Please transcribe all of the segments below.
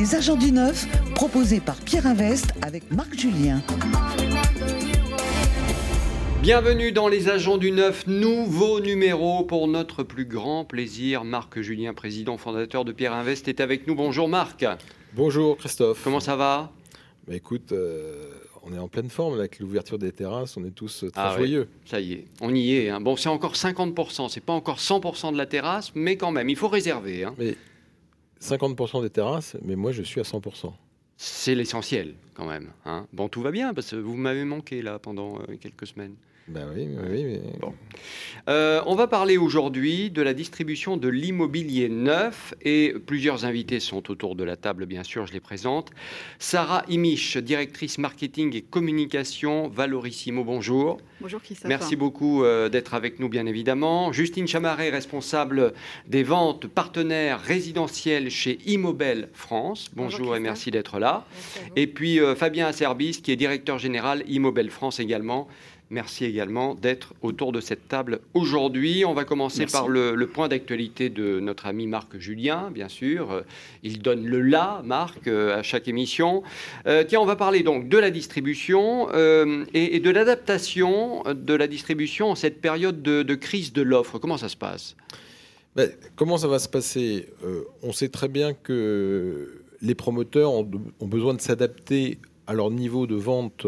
Les agents du neuf, proposés par Pierre Invest avec Marc Julien. Bienvenue dans les agents du neuf, nouveau numéro pour notre plus grand plaisir. Marc Julien, président fondateur de Pierre Invest, est avec nous. Bonjour Marc. Bonjour Christophe. Comment ça va? Bah, Écoute, euh, on est en pleine forme avec l'ouverture des terrasses, on est tous très Ah ouais, joyeux. Ça y est, on y est. hein. Bon, c'est encore 50%, c'est pas encore 100% de la terrasse, mais quand même, il faut réserver. hein. Mais 50% des terrasses, mais moi je suis à 100%. C'est l'essentiel quand même. hein. Bon, tout va bien parce que vous m'avez manqué là pendant euh, quelques semaines. Ben oui, oui, oui, mais Bon. Euh, on va parler aujourd'hui de la distribution de l'immobilier neuf et plusieurs invités sont autour de la table, bien sûr, je les présente. Sarah Imich, directrice marketing et communication Valorissimo, bonjour. Bonjour Christophe. Merci beaucoup euh, d'être avec nous, bien évidemment. Justine Chamaret, responsable des ventes partenaires résidentiels chez Immobel France. Bonjour, Bonjour, et merci d'être là. Merci à vous. Et puis euh, Fabien Asserbis, qui est directeur général Immobel France également. Merci également d'être autour de cette table aujourd'hui. On va commencer Merci. par le, le point d'actualité de notre ami Marc Julien, bien sûr. Euh, Il donne le là, Marc, euh, à chaque émission. Euh, tiens, on va parler donc de la distribution euh, et, et de l'adaptation de la distribution en cette période de, de crise de l'offre. Comment ça se passe? Ben, comment ça va se passer? Euh, On sait très bien que les promoteurs ont, ont besoin de s'adapter à leur niveau de vente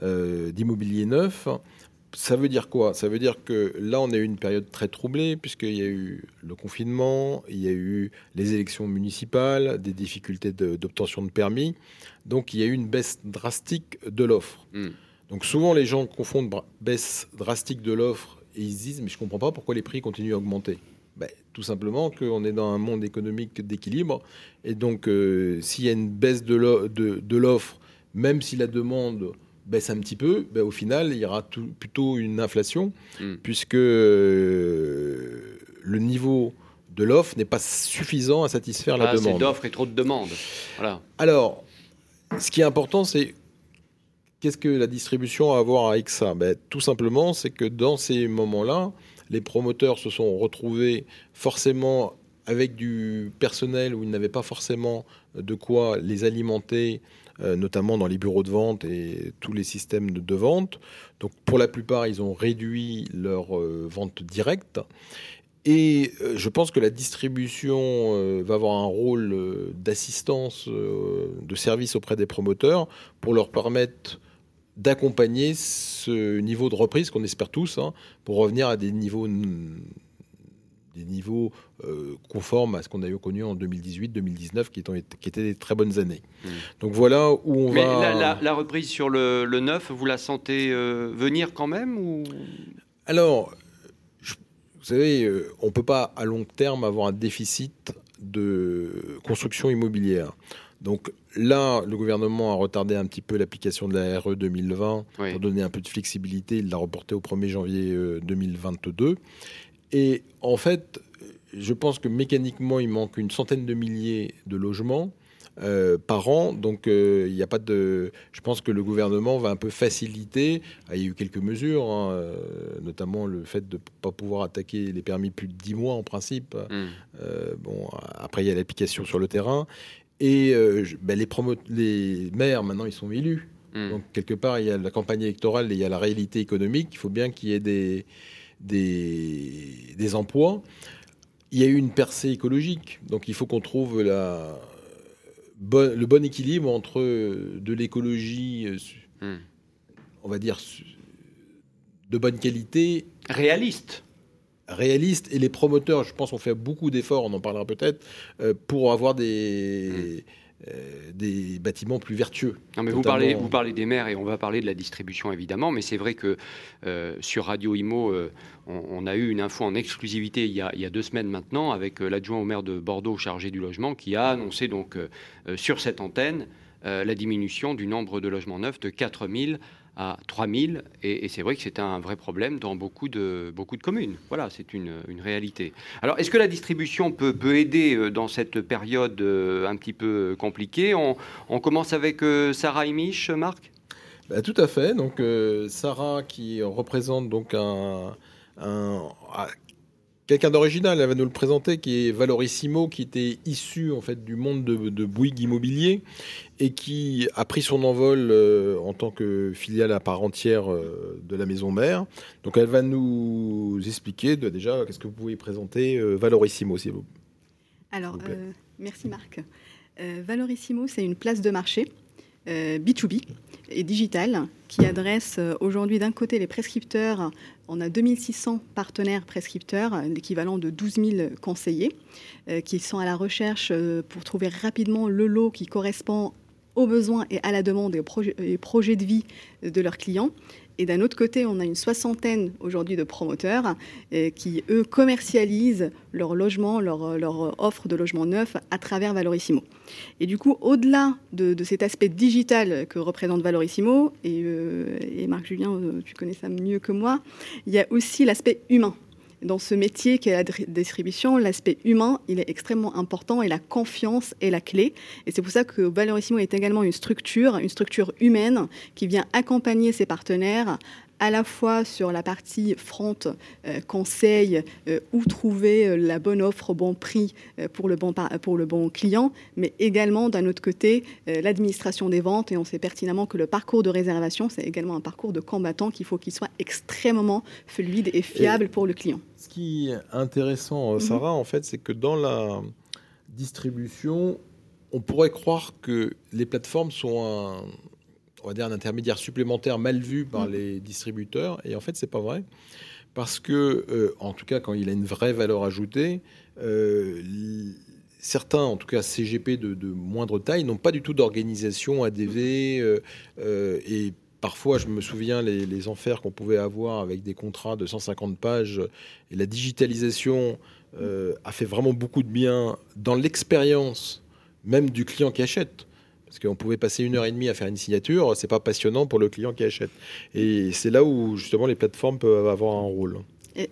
d'immobilier neuf. Ça veut dire quoi? Ça veut dire que là, on a eu une période très troublée, puisqu'il y a eu le confinement, il y a eu les élections municipales, des difficultés d'obtention de, permis. Donc, il y a eu une baisse drastique de l'offre. Hmm. Donc, souvent, les gens confondent baisse drastique de l'offre et ils se disent Mais je ne comprends pas pourquoi les prix continuent à augmenter. Ben, tout simplement qu'on est dans un monde économique d'équilibre. Et donc, euh, s'il y a une baisse de l'offre, même si la demande baisse un petit peu, ben, au final, il y aura tout- plutôt une inflation, Mm. puisque euh, le niveau de l'offre n'est pas suffisant à satisfaire la Ah, C'est demande. d'offres et trop de demandes. Voilà. Alors, ce qui est important, c'est qu'est-ce que la distribution a à voir avec ça? Ben, Tout simplement, c'est que dans ces moments-là, les promoteurs se sont retrouvés forcément avec du personnel où ils n'avaient pas forcément de quoi les alimenter, notamment dans les bureaux de vente et tous les systèmes de, vente. Donc pour la plupart, ils ont réduit leur euh, vente directe. Et euh, je pense que la distribution euh, va avoir un rôle euh, d'assistance, euh, de service auprès des promoteurs pour leur permettre d'accompagner ce niveau de reprise qu'on espère tous, hein, pour revenir à des niveaux, des niveaux euh, conformes à ce qu'on a eu connu en 2018-2019, qui, étaient- qui étaient des très bonnes années. Mm. Donc voilà où on Mais va... la, la- la reprise sur le, le neuf, vous la sentez euh, venir quand même ou... Alors, je- vous savez, euh, on ne peut pas à long terme avoir un déficit de construction immobilière. Donc là, le gouvernement a retardé un petit peu l'application de la RE 2020 Oui. pour donner un peu de flexibilité. Il l'a reporté au 1er janvier euh, 2022. Et en fait, je pense que mécaniquement, il manque une centaine de milliers de logements. euh, par an, donc euh, il n'y a pas de. Je pense que le gouvernement va un peu faciliter. Ah, Il y a eu quelques mesures, hein, euh, notamment le fait de ne pas pouvoir attaquer les permis plus de 10 mois en principe. Euh, bon, après, il y a l'application sur le terrain. Et je- ben, les, maires, maintenant, ils sont élus. Hmm. Donc, quelque part, il y a la campagne électorale et il y a la réalité économique. Il faut bien qu'il y ait des, des, des emplois. Il y a eu une percée écologique. Donc, il faut qu'on trouve la, bon- le bon équilibre entre euh, de l'écologie, euh, Hmm. on va dire, de bonne qualité Réaliste. réaliste et les promoteurs, je pense, ont fait beaucoup d'efforts, on en parlera peut-être, euh, pour avoir des, euh, des bâtiments plus vertueux. Non, mais vous parlez, vous parlez des maires et on va parler de la distribution évidemment, mais c'est vrai que euh, sur Radio Imo, euh, on, on a eu une info en exclusivité il y a, il y a deux semaines maintenant avec euh, l'adjoint au maire de Bordeaux chargé du logement qui a annoncé donc euh, euh, sur cette antenne euh, la diminution du nombre de logements neufs de 4000 à 3000 et, et c'est vrai que c'est un vrai problème dans beaucoup de, beaucoup de communes. Voilà, c'est une, une réalité. Alors, est-ce que la distribution peut, peut aider euh, dans cette période euh, un petit peu compliquée? On, commence avec euh, Sarah Imich, Marc? Bah, tout à fait. Donc, Sarah, qui représente donc un, quelqu'un d'original, elle va nous le présenter, qui est Valorissimo, qui était issu en fait du monde de, de Bouygues Immobilier et qui a pris son envol euh, en tant que filiale à part entière euh, de la maison mère. Donc elle va nous expliquer de, déjà qu'est-ce que vous pouvez présenter euh, Valorissimo, s'il vous plaît. Alors, merci Marc. Valorissimo, c'est une place de marché B2B et digital qui adresse aujourd'hui d'un côté les prescripteurs on a 2600 partenaires prescripteurs, l'équivalent de 12 000 conseillers, euh, qui sont à la recherche euh, pour trouver rapidement le lot qui correspond aux besoins et à la demande et aux projets de vie de leurs clients. Et d'un autre côté, on a une soixantaine aujourd'hui de promoteurs euh, qui, eux, commercialisent leur logement, leur, offre de logement neuf à travers Valorissimo. Et du coup, au-delà de, cet aspect digital que représente Valorissimo, et, euh, et Marc Julien, euh, tu connais ça mieux que moi, il y a aussi l'aspect humain dans ce métier qui est la distribution, l'aspect humain, il est extrêmement important et la confiance est la clé. Et c'est pour ça que Valorissimo est également une structure, une structure humaine qui vient accompagner ses partenaires à la fois sur la partie front, euh, conseil, euh, où trouver euh, la bonne offre au bon prix pour, le bon pour le bon client, mais également d'un autre côté l'administration des ventes. Et on sait pertinemment que le parcours de réservation, c'est également un parcours de combattant qu'il faut qu'il soit extrêmement fluide et fiable pour le client. Ce qui est intéressant, mhm. Sarah, en fait, c'est que dans la distribution, on pourrait croire que les plateformes sont un on va dire, un intermédiaire supplémentaire mal vu par mm. les distributeurs. Et en fait, c'est pas vrai. Parce que, euh, en tout cas, quand il a une vraie valeur ajoutée, euh, certains, en tout cas CGP de, moindre taille, n'ont pas du tout d'organisation ADV. Euh, et parfois, je me souviens les, les enfers qu'on pouvait avoir avec des contrats de 150 pages. Et la digitalisation a fait vraiment beaucoup de bien dans l'expérience même du client qui achète. Parce qu'on pouvait passer une heure et demie à faire une signature, c'est pas passionnant pour le client qui achète. Et c'est là où justement les plateformes peuvent avoir un rôle.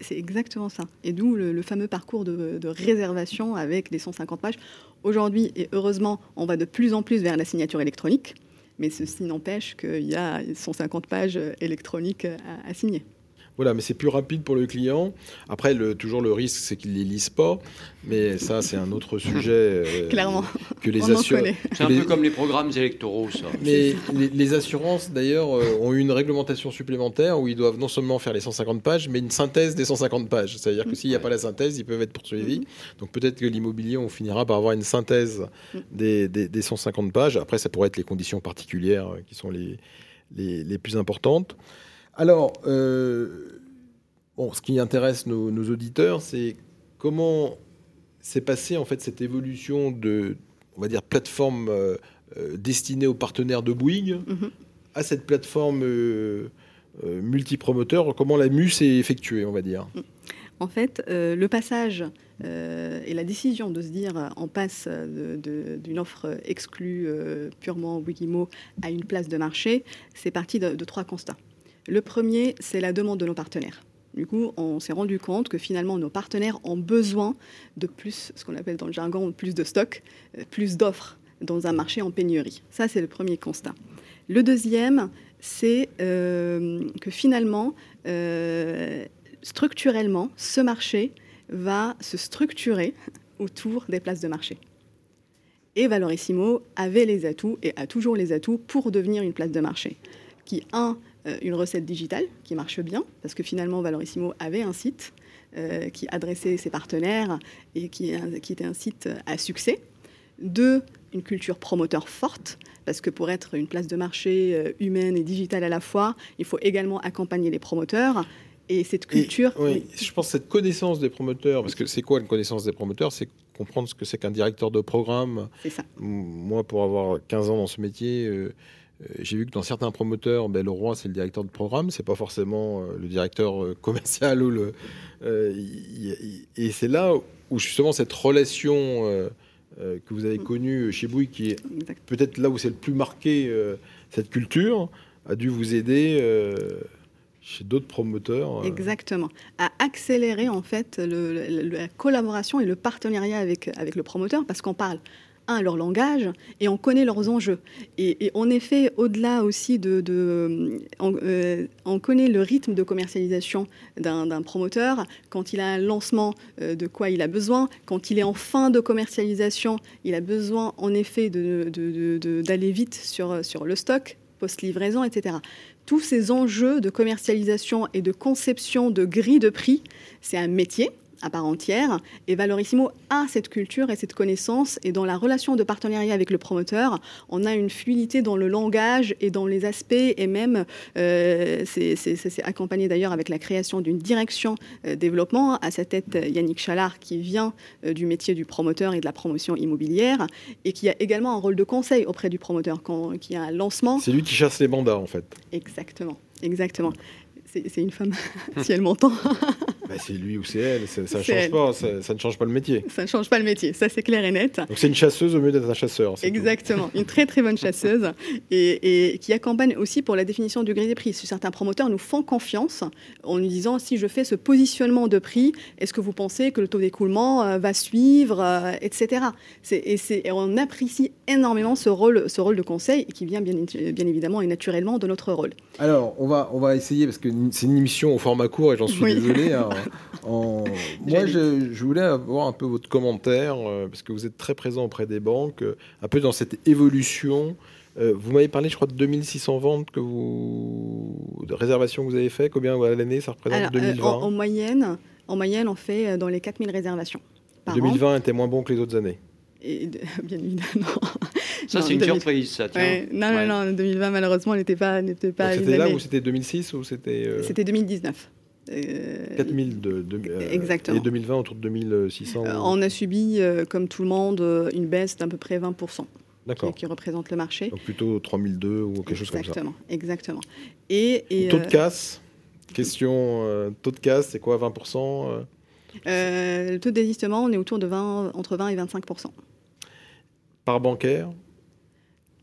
C'est exactement ça. Et d'où le, fameux parcours de, réservation avec les 150 pages. Aujourd'hui, et heureusement, on va de plus en plus vers la signature électronique, mais ceci n'empêche qu'il y a 150 pages électroniques à signer. Voilà, mais c'est plus rapide pour le client. Après, le, toujours le risque, c'est qu'il les lise pas. Mais ça, c'est un autre sujet. Euh, Clairement. Que les assurances. C'est un peu comme les programmes électoraux, ça. Mais les, assurances, d'ailleurs, euh, ont eu une réglementation supplémentaire où ils doivent non seulement faire les 150 pages, mais une synthèse des 150 pages. C'est-à-dire que s'il n'y a pas la synthèse, ils peuvent être poursuivis. Mm-hmm. Donc peut-être que l'immobilier, on finira par avoir une synthèse mm. des, des, 150 pages. Après, ça pourrait être les conditions particulières euh, qui sont les, les, les plus importantes. Alors, euh, bon, ce qui intéresse nos, auditeurs, c'est comment s'est passée en fait cette évolution de, on va dire, plateforme euh, euh, destinée aux partenaires de Bouygues mhm. à cette plateforme multipromoteur. Comment la MU s'est effectuée, on va dire? En fait, le passage et la décision de se dire on passe d'une offre exclue purement Wikimo à une place de marché, c'est parti de trois constats. Le premier, c'est la demande de nos partenaires. Du coup, on s'est rendu compte que finalement, nos partenaires ont besoin de plus, ce qu'on appelle dans le jargon, plus de stock, euh, plus d'offres dans un marché en pénurie. Ça, c'est le premier constat. Le deuxième, c'est euh, que finalement, euh, structurellement, ce marché va se structurer autour des places de marché. Et Valorissimo avait les atouts et a toujours les atouts pour devenir une place de marché qui, un, une recette digitale qui marche bien, parce que finalement, Valorissimo avait un site euh, qui adressait ses partenaires et qui, qui, était un site à succès. Deux, une culture promoteur forte, parce que pour être une place de marché euh, humaine et digitale à la fois, il faut également accompagner les promoteurs. Et cette culture. oui, je pense cette connaissance des promoteurs, parce que c'est quoi une connaissance des promoteurs? C'est comprendre ce que c'est qu'un directeur de programme. C'est ça. Moi, pour avoir 15 ans dans ce métier, euh, j'ai vu que dans certains promoteurs, ben, le roi c'est le directeur de programme, c'est pas forcément euh, le directeur euh, commercial ou le. et c'est là où justement cette relation que vous avez connue chez Bouygues, qui est peut-être là où c'est le plus marqué cette culture, a dû vous aider chez d'autres promoteurs. Exactement. À accélérer en fait la collaboration et le partenariat avec, avec le promoteur parce qu'on parle un, leur langage, et on connaît leurs enjeux. Et, en effet, au-delà aussi de... euh, on, connaît le rythme de commercialisation d'un promoteur, quand il a un lancement, euh, de quoi il a besoin, quand il est en fin de commercialisation, il a besoin en effet d'aller de, de, vite sur, sur le stock, post-livraison, etc tous ces enjeux de commercialisation et de conception de grilles de prix, c'est un métier à part entière. Et Valorissimo a cette culture et cette connaissance. Et dans la relation de partenariat avec le promoteur, on a une fluidité dans le langage et dans les aspects. Et même, euh, c'est accompagné d'ailleurs avec la création d'une direction euh, développement. À sa tête, Yannick Chalard, qui vient euh, du métier du promoteur et de la promotion immobilière. Et qui a également un rôle de conseil auprès du promoteur quand, qui a un lancement. C'est lui qui chasse les mandats, en fait. Exactement. Exactement c'est une femme, si elle m'entend. Bah, c'est lui ou c'est elle, ça, ça change pas, ça, ne change pas le métier. Ça ne change pas le métier, ça c'est clair et net. Donc c'est une chasseuse au mieux d'être un chasseur. Exactement, une très très bonne chasseuse et, qui accompagne aussi pour la définition du grille des prix. Certains promoteurs nous font confiance en nous disant si je fais ce positionnement de prix, est-ce que vous pensez que le taux d'écoulement euh, va suivre, euh, etc. Et, et, on apprécie énormément ce rôle, ce rôle de conseil qui vient bien, bien évidemment et naturellement de notre rôle. Alors on va, on va essayer parce que c'est une émission au format court et j'en suis désolé. Hein. Moi, je, voulais avoir un peu votre commentaire, euh, parce que vous êtes très présent auprès des banques, euh, un peu dans cette évolution. Euh, vous m'avez parlé, je crois, de 2600 ventes que vous... de réservations que vous avez fait. Combien à l'année ça représente 2020 en, moyenne, en moyenne, on fait dans les 4000 réservations. Par 2020 était moins bon que les autres années. Et bien évidemment. Ça, c'est une surprise, ça. Non, non, non, 2020, malheureusement, n'était pas. pas c'était là ou c'était 2006 ou c'était. C'était 2019. 4000 de, euh, Exactement. et 2020 autour de 2600 euh, On a subi, euh, comme tout le monde, une baisse d'à peu près 20%. D'accord. Qui, représente le marché. Donc plutôt 3002 ou quelque chose comme ça. Exactement, exactement. Et, et taux de casse Question, taux de casse, c'est quoi 20% Le taux de désistement, on est autour de 20, entre 20 et 25%. Par bancaire?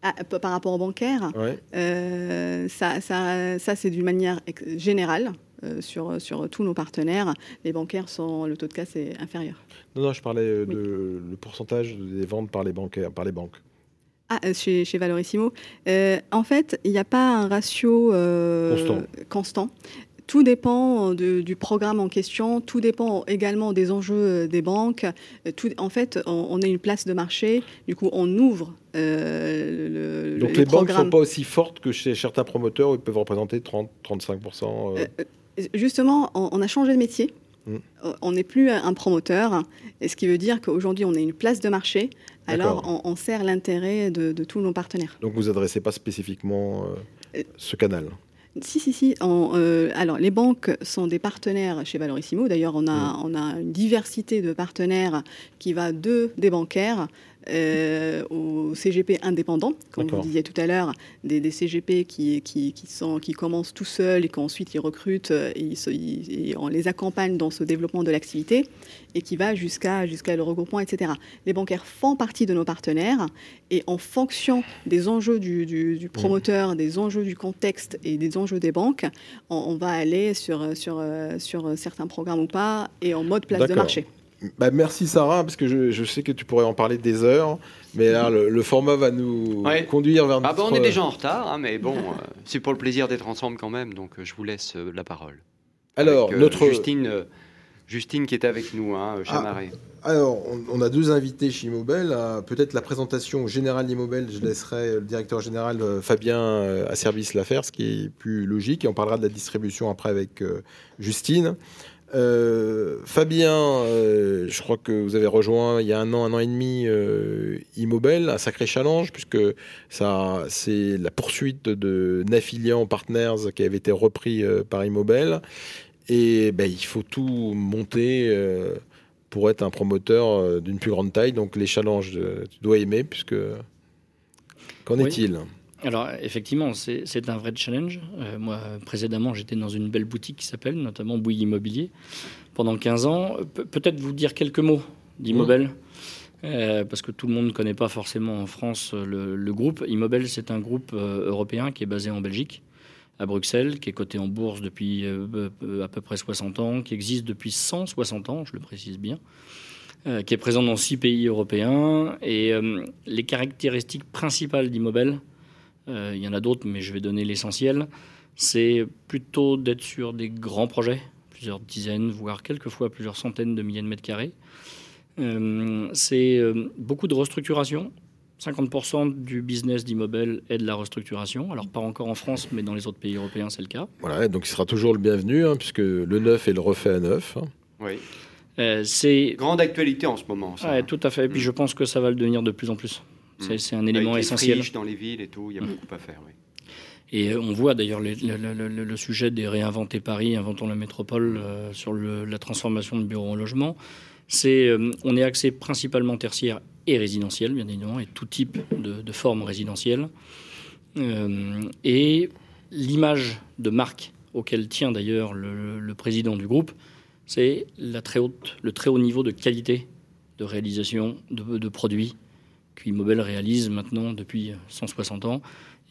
Ah, par rapport au bancaire, ça, ça, ça c'est d'une manière générale. Euh, sur, sur tous nos partenaires, les bancaires sont le taux de casse est inférieur. Non, non, je parlais euh, de le pourcentage des ventes par les bancaires, par les banques. Ah, euh, chez, chez Valorissimo. en fait, il n'y a pas un ratio constant. constant. Tout dépend du programme en question, tout dépend également des enjeux des banques. Tout, en fait, on, a une place de marché, du coup, on ouvre le, Donc les, banques ne sont pas aussi fortes que chez certains promoteurs où ils peuvent représenter 30-35% justement, on, a changé de métier. Mm. On n'est plus un promoteur, ce qui veut dire qu'aujourd'hui, on a une place de marché. Alors, on, sert l'intérêt de, tous nos partenaires. Donc, vous adressez pas spécifiquement euh, euh, ce canal si, si, si. Euh, alors, les banques sont des partenaires chez Valorissimo. D'ailleurs, on a, mm. on a une diversité de partenaires qui va de des bancaires euh, aux CGP indépendants, comme vous disiez tout à l'heure, des, CGP qui, qui, sont, qui commencent tout seuls et qu'ensuite ils recrutent euh, et, on les accompagne dans ce développement de l'activité et qui va jusqu'à jusqu'à le regroupement, etc. Les bancaires font partie de nos partenaires et en fonction des enjeux du, promoteur, des enjeux du contexte et des enjeux des banques, on, va aller sur, sur, sur certains programmes ou pas et en mode place de marché. Bah, merci Sarah, parce que je, sais que tu pourrais en parler des heures, mais là le, format va nous conduire vers. Ah bah, on est déjà en retard, hein, mais bon, euh, c'est pour le plaisir d'être ensemble quand même, donc euh, je vous laisse euh, la parole. Alors notre Justine, Justine qui est avec nous, hein, Chamaré. Ah, alors on, a deux invités chez Immobel. Peut-être la présentation générale d'Immobel, je laisserai le directeur général Fabien à service la faire, ce qui est plus logique, et on parlera de la distribution après avec Justine. Euh, Fabien, euh, je crois que vous avez rejoint il y a un an, un an et demi euh, Immobel, un sacré challenge puisque ça, c'est la poursuite de Nafilian Partners qui avait été repris par Immobel et ben, il faut tout monter pour être un promoteur d'une plus grande taille. Donc les challenges, tu dois aimer puisque qu'en est-il? Alors effectivement, c'est un vrai challenge. Euh, moi, précédemment, j'étais dans une belle boutique qui s'appelle notamment Bouilly Immobilier pendant 15 ans. Peut-être vous dire quelques mots d'Immobel. Mmh. Euh, parce que tout le monde ne connaît pas forcément en France euh, le, groupe. Immobel, c'est un groupe européen qui est basé en Belgique, à Bruxelles, qui est coté en bourse depuis à peu près 60 ans, qui existe depuis 160 ans, je le précise bien, qui est présent dans six pays européens. Et les caractéristiques principales d'Immobel, il y en a d'autres, mais je vais donner l'essentiel, c'est plutôt d'être sur des grands projets, plusieurs dizaines, voire quelquefois plusieurs centaines de milliers de mètres carrés. c'est beaucoup de restructuration, 50% du business d'Immobel est de la restructuration. Alors, pas encore en France, mais dans les autres pays européens, c'est le cas. Voilà, donc il sera toujours le bienvenu, hein, puisque le neuf est le refait à neuf. Hein. Oui. Euh, c'est grande actualité en ce moment. Ça. tout à fait. Et puis je pense que ça va le devenir de plus en plus. C'est mm. un élément Avec essentiel. Les dans les villes et tout, il y a mm. beaucoup à faire. Oui. Et euh, on voit d'ailleurs le, le, sujet des réinventer Paris, inventons la métropole euh, sur la transformation de bureaux en logement. C'est, on est axé principalement tertiaire et résidentiel, bien évidemment, et tout type de, résidentielles. Euh, et l'image de marque auquel tient d'ailleurs le, président du groupe, c'est la très haute, le très haut niveau de qualité de réalisation de, de produits qu'Immobel réalise maintenant depuis 160 ans.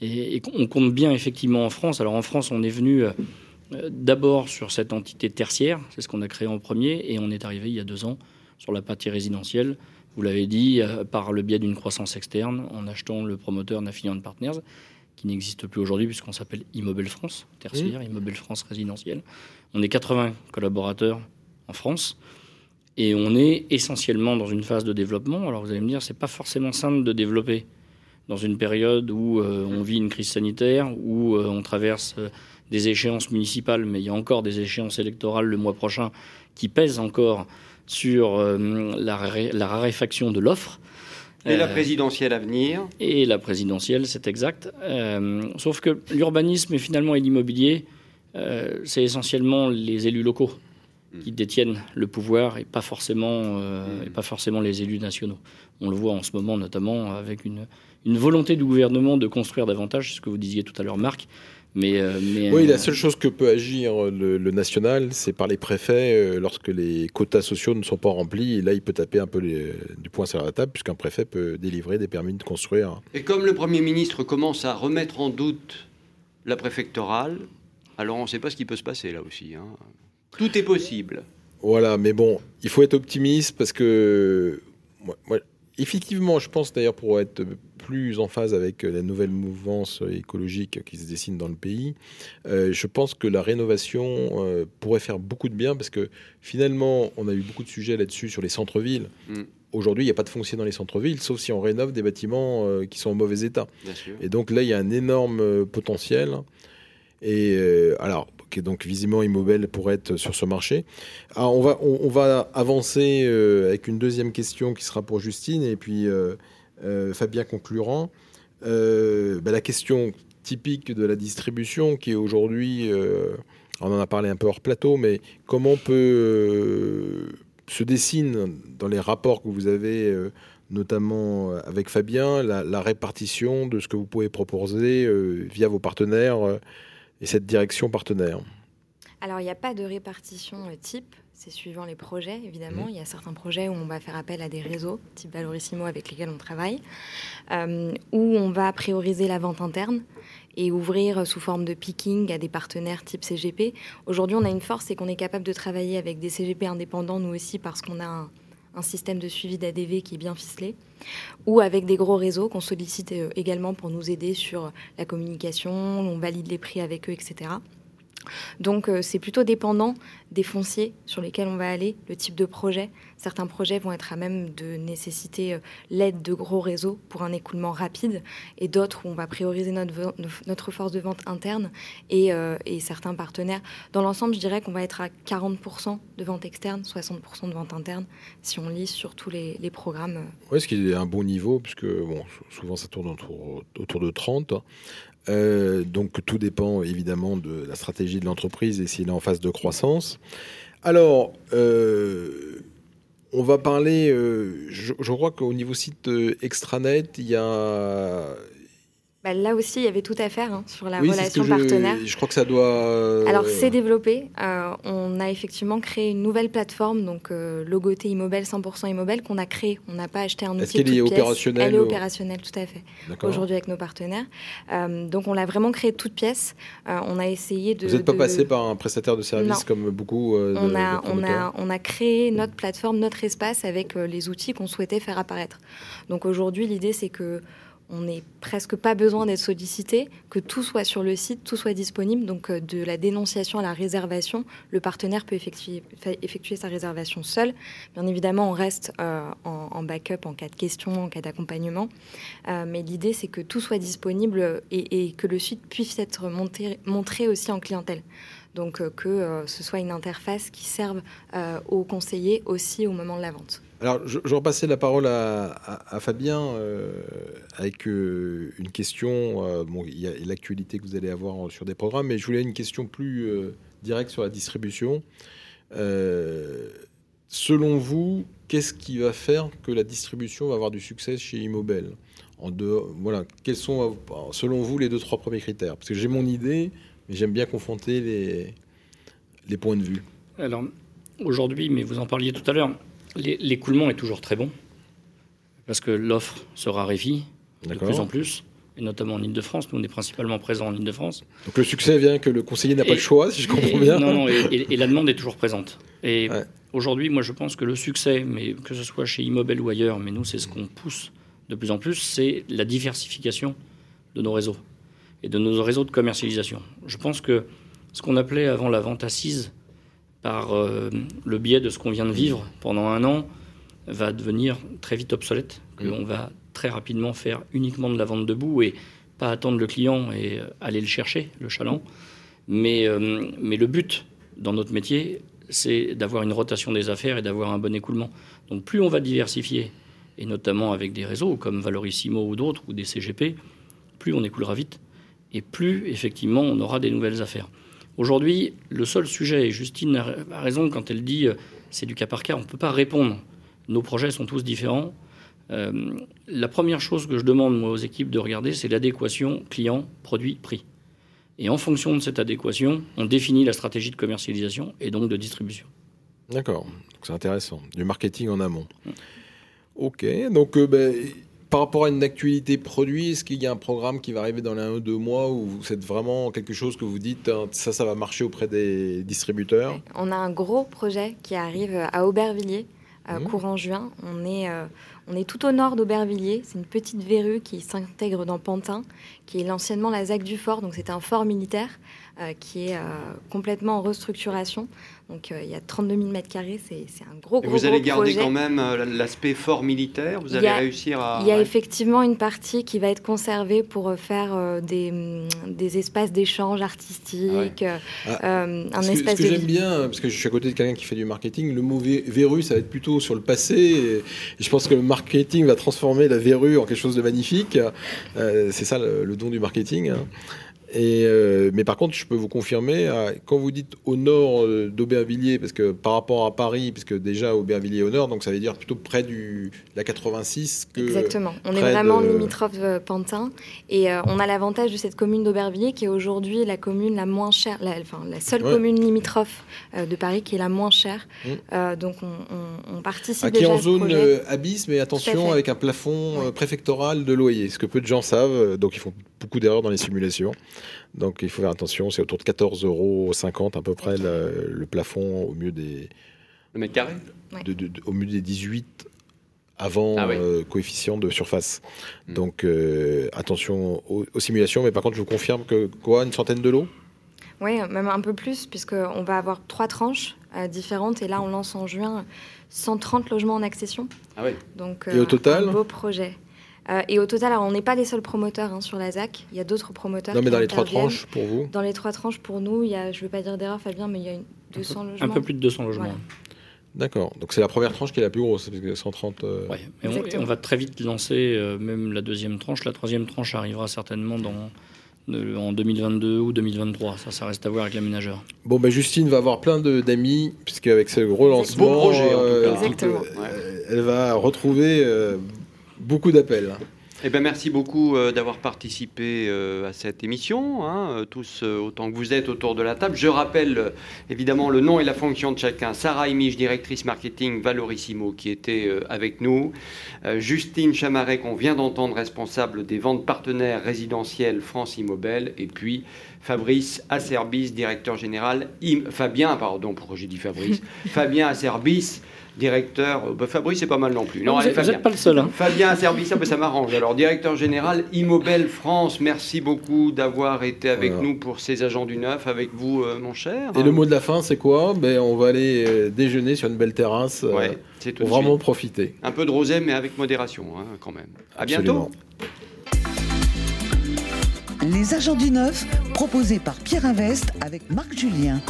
Et, et, on compte bien effectivement en France. Alors en France, on est venu euh, d'abord sur cette entité tertiaire, c'est ce qu'on a créé en premier, et on est arrivé il y a deux ans sur la partie résidentielle vous l'avez dit, euh, par le biais d'une croissance externe, en achetant le promoteur Naffion Partners, qui n'existe plus aujourd'hui puisqu'on s'appelle Immobile France, tertiaire, Immobile France résidentiel. On est 80 collaborateurs en France et on est essentiellement dans une phase de développement. Alors vous allez me dire, c'est pas forcément simple de développer dans une période où euh, on vit une crise sanitaire, où euh, on traverse des échéances municipales, mais il y a encore des échéances électorales le mois prochain qui pèsent encore sur euh, la, raréfaction de l'offre. Et la euh, présidentielle à venir? Et la présidentielle, c'est exact. Euh, sauf que l'urbanisme et finalement et l'immobilier, c'est essentiellement les élus locaux qui hmm. détiennent le pouvoir et pas forcément, hmm. et pas forcément les élus nationaux. On le voit en ce moment notamment avec une, une volonté du gouvernement de construire davantage, ce que vous disiez tout à l'heure Marc, mais, euh, oui, la euh, seule chose que peut agir le, national, c'est par les préfets euh, lorsque les quotas sociaux ne sont pas remplis. Et là, il peut taper un peu du poing sur la table, puisqu'un préfet peut délivrer des permis de construire. Et comme le Premier ministre commence à remettre en doute la préfectorale, alors on ne sait pas ce qui peut se passer là aussi. Hein. Tout est possible. Voilà, mais bon, il faut être optimiste parce que effectivement, je pense d'ailleurs pour être plus en phase avec la nouvelle mouvance écologique qui se dessine dans le pays, euh, je pense que la rénovation euh, pourrait faire beaucoup de bien parce que finalement, on a eu beaucoup de sujets là-dessus sur les centres-villes. Mm. Aujourd'hui, il n'y a pas de foncier dans les centres-villes, sauf si on rénove des bâtiments euh, qui sont en mauvais état. Et donc là, il y a un énorme potentiel. Et alors, qui est donc visiblement immobile pour être sur ce marché. Alors on va, on, va avancer avec une deuxième question qui sera pour Justine et puis euh, Fabien conclurant, euh, ben, la question typique de la distribution qui est aujourd'hui, euh, on en a parlé un peu hors plateau, mais comment peut se dessine dans les rapports que vous avez, notamment avec Fabien, la, répartition de ce que vous pouvez proposer via vos partenaires et cette direction partenaire Alors, il n'y a pas de répartition type c'est suivant les projets, évidemment. Mhm. Il y a certains projets où on va faire appel à des réseaux, type Valorissimo, avec lesquels on travaille, euh, où on va prioriser la vente interne et ouvrir sous forme de picking à des partenaires type CGP. Aujourd'hui, on a une force, c'est qu'on est capable de travailler avec des CGP indépendants, nous aussi, parce qu'on a un, un système de suivi d'ADV qui est bien ficelé, ou avec des gros réseaux qu'on sollicite euh, également pour nous aider sur la communication, on valide les prix avec eux, etc. Donc euh, c'est plutôt dépendant des fonciers sur lesquels on va aller, le type de projet. Certains projets vont être à même de nécessiter euh, l'aide de gros réseaux pour un écoulement rapide et d'autres où on va prioriser notre, notre force de vente interne et, euh, et certains partenaires. Dans l'ensemble, je dirais qu'on va être à 40% de vente externe, 60% de vente interne si on lit sur tous les, programmes. Oui, ce qui est un bon niveau puisque bon, souvent ça tourne autour, autour de 30. Euh, donc tout dépend évidemment de la stratégie de l'entreprise et s'il est en phase de croissance. Alors, euh, on va parler, euh, je, crois qu'au niveau site extranet, il y a, bah, là aussi, il y avait tout à faire hein, sur la relation partenaire. Je, crois que ça doit. Euh, Alors, c'est développé. Euh, on a effectivement créé une nouvelle plateforme, donc euh, Logoté Immobile 100% Immobile, qu'on a créé. On n'a pas acheté un outil. Est-ce qu'elle est opérationnelle Elle est opérationnelle, tout à fait. Aujourd'hui, avec nos partenaires. donc, on l'a vraiment créé toute pièce. on a essayé de. Vous n'êtes pas passé par un prestataire de service comme beaucoup. on, a, on, a, on a créé notre plateforme, notre espace avec les outils qu'on souhaitait faire apparaître. Donc, aujourd'hui, l'idée, c'est que on n'est presque pas besoin d'être sollicité, que tout soit sur le site, tout soit disponible. Donc euh, de la dénonciation à la réservation, le partenaire peut effectuer, sa réservation seul. Bien évidemment, on reste euh, en, backup en cas de question, en cas d'accompagnement. Euh, mais l'idée, c'est que tout soit disponible et, que le site puisse être montré aussi en clientèle. Donc que ce soit une interface qui serve aux conseillers aussi au moment de la vente. Alors, je, je repassais la parole à, Fabien euh, avec euh, une question. Euh, bon, il y a l'actualité que vous allez avoir sur des programmes, mais je voulais une question plus directe sur la distribution. selon vous, qu'est-ce qui va faire que la distribution va avoir du succès chez deux, voilà, quels sont, selon vous, les deux, trois premiers critères? Parce que j'ai mon idée, mais j'aime bien confronter les, les points de vue. Alors, aujourd'hui, mais vous en parliez tout à l'heure, L'écoulement est toujours très bon, parce que l'offre se raréfie de plus en plus, et notamment en Ile-de-France. Nous, on est principalement présents en Ile-de-France. Donc le succès vient que le conseiller n'a pas le choix, si je comprends bien. Non, non, et, la demande est toujours présente. Et aujourd'hui, moi, je pense que le succès, mais que ce soit chez Immobile ou ailleurs, mais nous, c'est ce qu'on pousse de plus en plus, c'est la diversification de nos réseaux et de nos réseaux de commercialisation. Je pense que ce qu'on appelait avant la vente assise, par euh, le biais de ce qu'on vient de vivre pendant un an, va devenir très vite obsolète, qu'on va très rapidement faire uniquement de la vente debout et pas attendre le client et euh, aller le chercher, le chaland. Mais, euh, mais le but dans notre métier, c'est d'avoir une rotation des affaires et d'avoir un bon écoulement. Donc plus on va diversifier, et notamment avec des réseaux comme Valorissimo ou d'autres, ou des CGP, plus on écoulera vite, et plus effectivement on aura des nouvelles affaires. Aujourd'hui, le seul sujet, et Justine a raison quand elle dit euh, c'est du cas par cas, on ne peut pas répondre. Nos projets sont tous différents. Euh, la première chose que je demande aux équipes de regarder, c'est l'adéquation client, produit, prix. Et en fonction de cette adéquation, on définit la stratégie de commercialisation et donc de distribution. D'accord, c'est intéressant. Du marketing en amont. Mm. Ok, donc euh, ben, par rapport à une actualité produit, est-ce qu'il y a un programme qui va arriver dans les un ou deux mois où c'est vraiment quelque chose que vous dites, hein, ça, ça va marcher auprès des distributeurs? On a un gros projet qui arrive à Aubervilliers, mmh. courant juin. On est, euh, on est tout au nord d'Aubervilliers. C'est une petite verrue qui s'intègre dans Pantin, qui est l'anciennement la ZAC du fort. Donc c'était un fort militaire euh, qui est euh, complètement en restructuration. Donc euh, il y a 32 000 mètres carrés, c'est un gros, gros Vous allez garder quand même l'aspect fort militaire Vous allez réussir à... Il y a effectivement une partie qui va être conservée pour faire des, mm, des, espaces d'échange artistique, ah un ce espace que, Ce que j'aime bien, parce que je suis à côté de quelqu'un qui fait du marketing, le mot verrue, ça va être plutôt sur le passé. Et, je pense que le marketing va transformer la verrue en quelque chose de magnifique. c'est ça le, don du marketing. Hein. Et euh, mais par contre, je peux vous confirmer, euh, quand vous dites au nord euh, d'Aubervilliers, parce que par rapport à Paris, puisque déjà Aubervilliers au nord, donc ça veut dire plutôt près du, de la 86 que. Exactement. On est vraiment limitrophe Pantin. Et on a l'avantage de cette commune d'Aubervilliers qui est aujourd'hui la commune la moins chère, la, enfin la seule commune limitrophe de Paris qui est la moins chère. Mmh. donc on, on, participe à qui déjà en zone abyss, mais attention avec un plafond préfectoral de loyer, ce que peu de gens savent. Donc ils font beaucoup d'erreurs dans les simulations. Donc il faut faire attention, c'est autour de 14,50 euros à peu près le, plafond au mieux des. Le mètre carré Au mieux des 18 avant ah euh, coefficient de surface. Hmm. Donc euh, attention aux, simulations, mais par contre je vous confirme que quoi, une centaine de lots? Oui, même un peu plus, puisqu'on va avoir trois tranches euh, différentes, et là on lance en juin 130 logements en accession. Ah oui. Donc, et au total un beau projet. Euh, et au total, on n'est pas les seuls promoteurs hein, sur la ZAC. Il y a d'autres promoteurs. Non, mais dans les trois tranches pour vous Dans les trois tranches pour nous, il y a, je ne veux pas dire d'erreur, Fabien, mais il y a 200 logements. Un peu plus de 200 logements. D'accord. Donc c'est la première tranche qui est la plus grosse, 130. Euh... Et on, va très vite lancer euh, même la deuxième tranche. La troisième tranche arrivera certainement dans, en 2022 ou 2023. Ça, ça reste à voir avec l'aménageur. Bon, ben Justine va avoir plein d'amis, puisque avec ce gros lancement, projet, euh, Exactement. elle va retrouver beaucoup d'appels. Eh ben, merci beaucoup euh, d'avoir participé euh, à cette émission, hein, euh, tous autant que vous êtes autour de la table. Je rappelle évidemment le nom et la fonction de chacun. Sarah Imige, directrice marketing Valorissimo, qui était avec nous. Justine Chamaret, qu'on vient d'entendre, responsable des ventes partenaires résidentielles France Immobile. Et puis Fabrice Acerbis, directeur général. Fabien, pardon, pourquoi j'ai dit Fabrice Fabien Acerbis directeur. Euh, bah, Fabrice, c'est pas mal non plus. Non, vous n'êtes pas le seul. Hein. Fabien Service, ça, m'arrange. Alors, directeur général Immobel France, merci beaucoup d'avoir été avec nous pour ces agents du neuf, avec vous, euh, mon cher. Et le mot de la fin, c'est quoi? Ben, On va aller euh, déjeuner sur une belle terrasse C'est pour vraiment profiter. Un peu de rosé, mais avec modération, hein, quand même. À bientôt. Les agents du neuf, proposés par Pierre Invest avec Marc Julien.